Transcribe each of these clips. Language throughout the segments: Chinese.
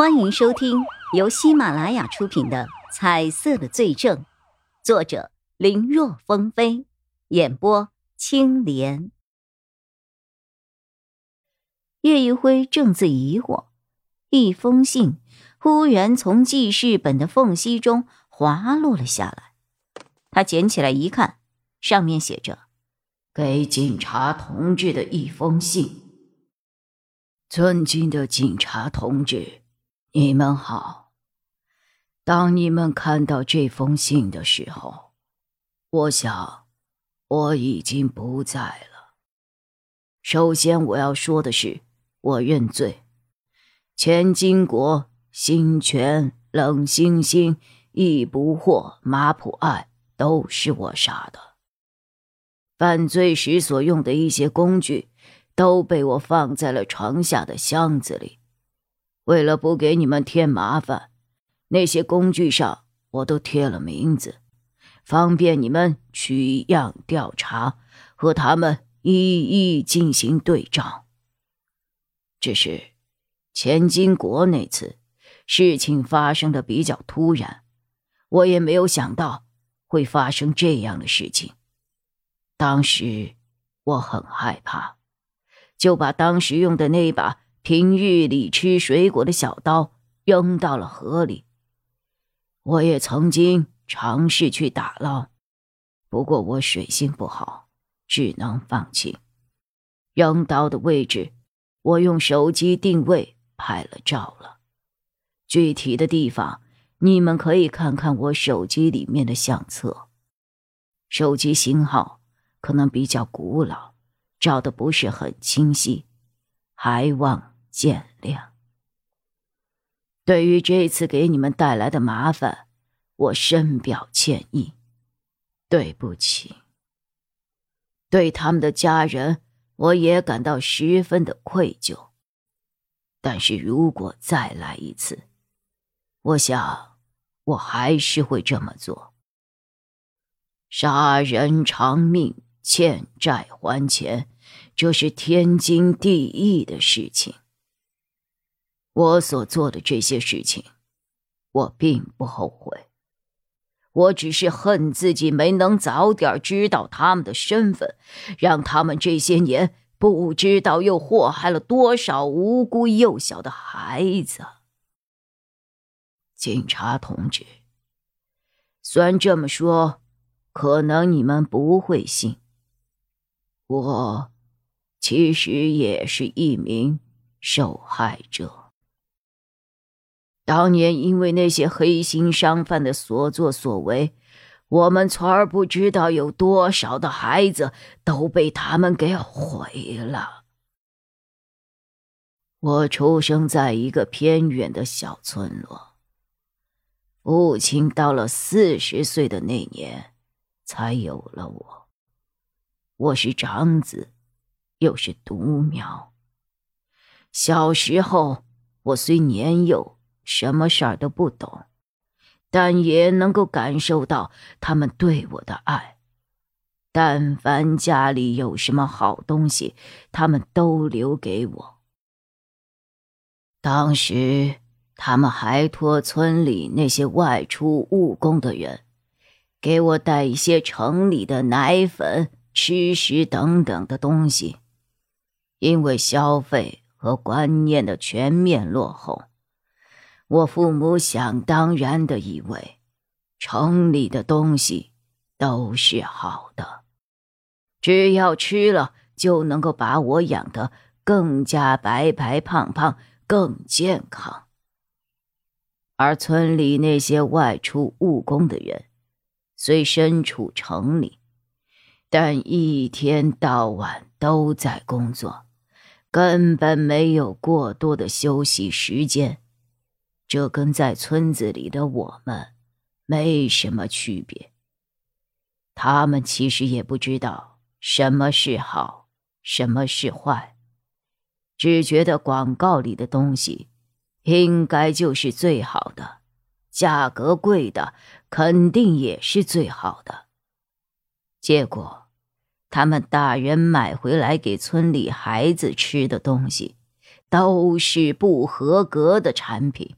欢迎收听由喜马拉雅出品的《彩色的罪证》，作者林若风飞，演播青莲。叶一辉正自疑惑，一封信忽然从记事本的缝隙中滑落了下来。他捡起来一看，上面写着：“给警察同志的一封信。尊敬的警察同志。”你们好。当你们看到这封信的时候，我想我已经不在了。首先我要说的是，我认罪。钱金国、新泉、冷星星、易不惑、马普爱都是我杀的。犯罪时所用的一些工具，都被我放在了床下的箱子里。为了不给你们添麻烦，那些工具上我都贴了名字，方便你们取样调查，和他们一一进行对账。只是钱金国那次事情发生的比较突然，我也没有想到会发生这样的事情。当时我很害怕，就把当时用的那把。平日里吃水果的小刀扔到了河里。我也曾经尝试去打捞，不过我水性不好，只能放弃。扔刀的位置，我用手机定位拍了照了。具体的地方，你们可以看看我手机里面的相册。手机型号可能比较古老，照的不是很清晰，还望。见谅。对于这次给你们带来的麻烦，我深表歉意，对不起。对他们的家人，我也感到十分的愧疚。但是如果再来一次，我想我还是会这么做。杀人偿命，欠债还钱，这是天经地义的事情。我所做的这些事情，我并不后悔。我只是恨自己没能早点知道他们的身份，让他们这些年不知道又祸害了多少无辜幼小的孩子。警察同志，虽然这么说，可能你们不会信，我其实也是一名受害者。当年因为那些黑心商贩的所作所为，我们村儿不知道有多少的孩子都被他们给毁了。我出生在一个偏远的小村落，父亲到了四十岁的那年才有了我。我是长子，又是独苗。小时候，我虽年幼。什么事儿都不懂，但也能够感受到他们对我的爱。但凡家里有什么好东西，他们都留给我。当时他们还托村里那些外出务工的人，给我带一些城里的奶粉、吃食等等的东西。因为消费和观念的全面落后。我父母想当然的以为，城里的东西都是好的，只要吃了就能够把我养得更加白白胖胖、更健康。而村里那些外出务工的人，虽身处城里，但一天到晚都在工作，根本没有过多的休息时间。这跟在村子里的我们没什么区别。他们其实也不知道什么是好，什么是坏，只觉得广告里的东西应该就是最好的，价格贵的肯定也是最好的。结果，他们大人买回来给村里孩子吃的东西，都是不合格的产品，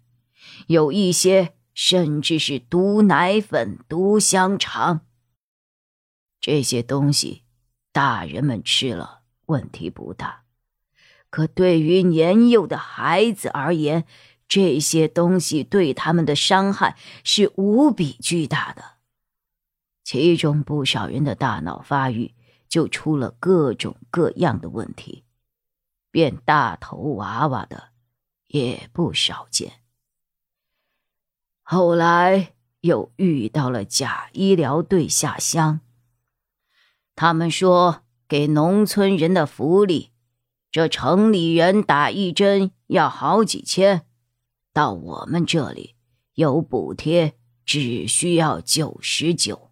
有一些甚至是毒奶粉、毒香肠。这些东西，大人们吃了问题不大，可对于年幼的孩子而言，这些东西对他们的伤害是无比巨大的。其中不少人的大脑发育就出了各种各样的问题。变大头娃娃的也不少见。后来又遇到了假医疗队下乡，他们说给农村人的福利，这城里人打一针要好几千，到我们这里有补贴，只需要九十九，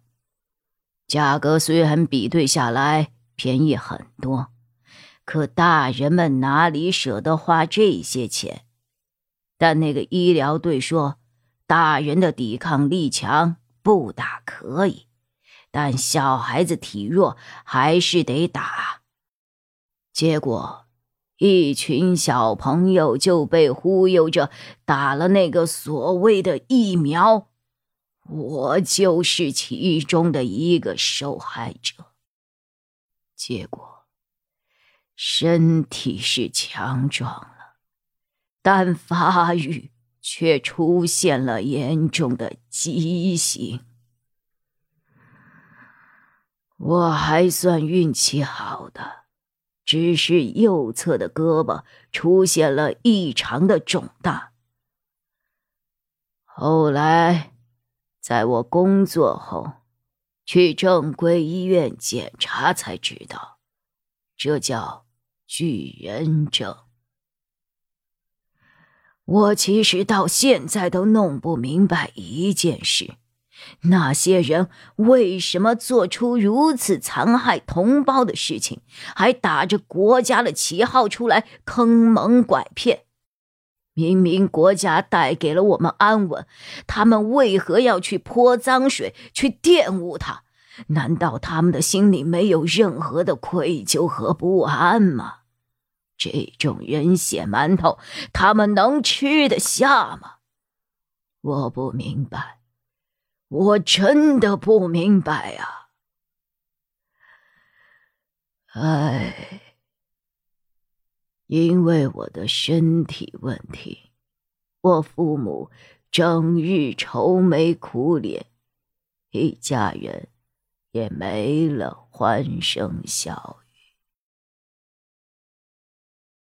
价格虽然比对下来便宜很多。可大人们哪里舍得花这些钱？但那个医疗队说，大人的抵抗力强，不打可以，但小孩子体弱，还是得打。结果，一群小朋友就被忽悠着打了那个所谓的疫苗，我就是其中的一个受害者。结果。身体是强壮了，但发育却出现了严重的畸形。我还算运气好的，只是右侧的胳膊出现了异常的肿大。后来，在我工作后，去正规医院检查才知道，这叫。巨人症，我其实到现在都弄不明白一件事：那些人为什么做出如此残害同胞的事情，还打着国家的旗号出来坑蒙拐骗？明明国家带给了我们安稳，他们为何要去泼脏水，去玷污它？难道他们的心里没有任何的愧疚和不安吗？这种人血馒头，他们能吃得下吗？我不明白，我真的不明白啊！唉，因为我的身体问题，我父母整日愁眉苦脸，一家人也没了欢声笑语。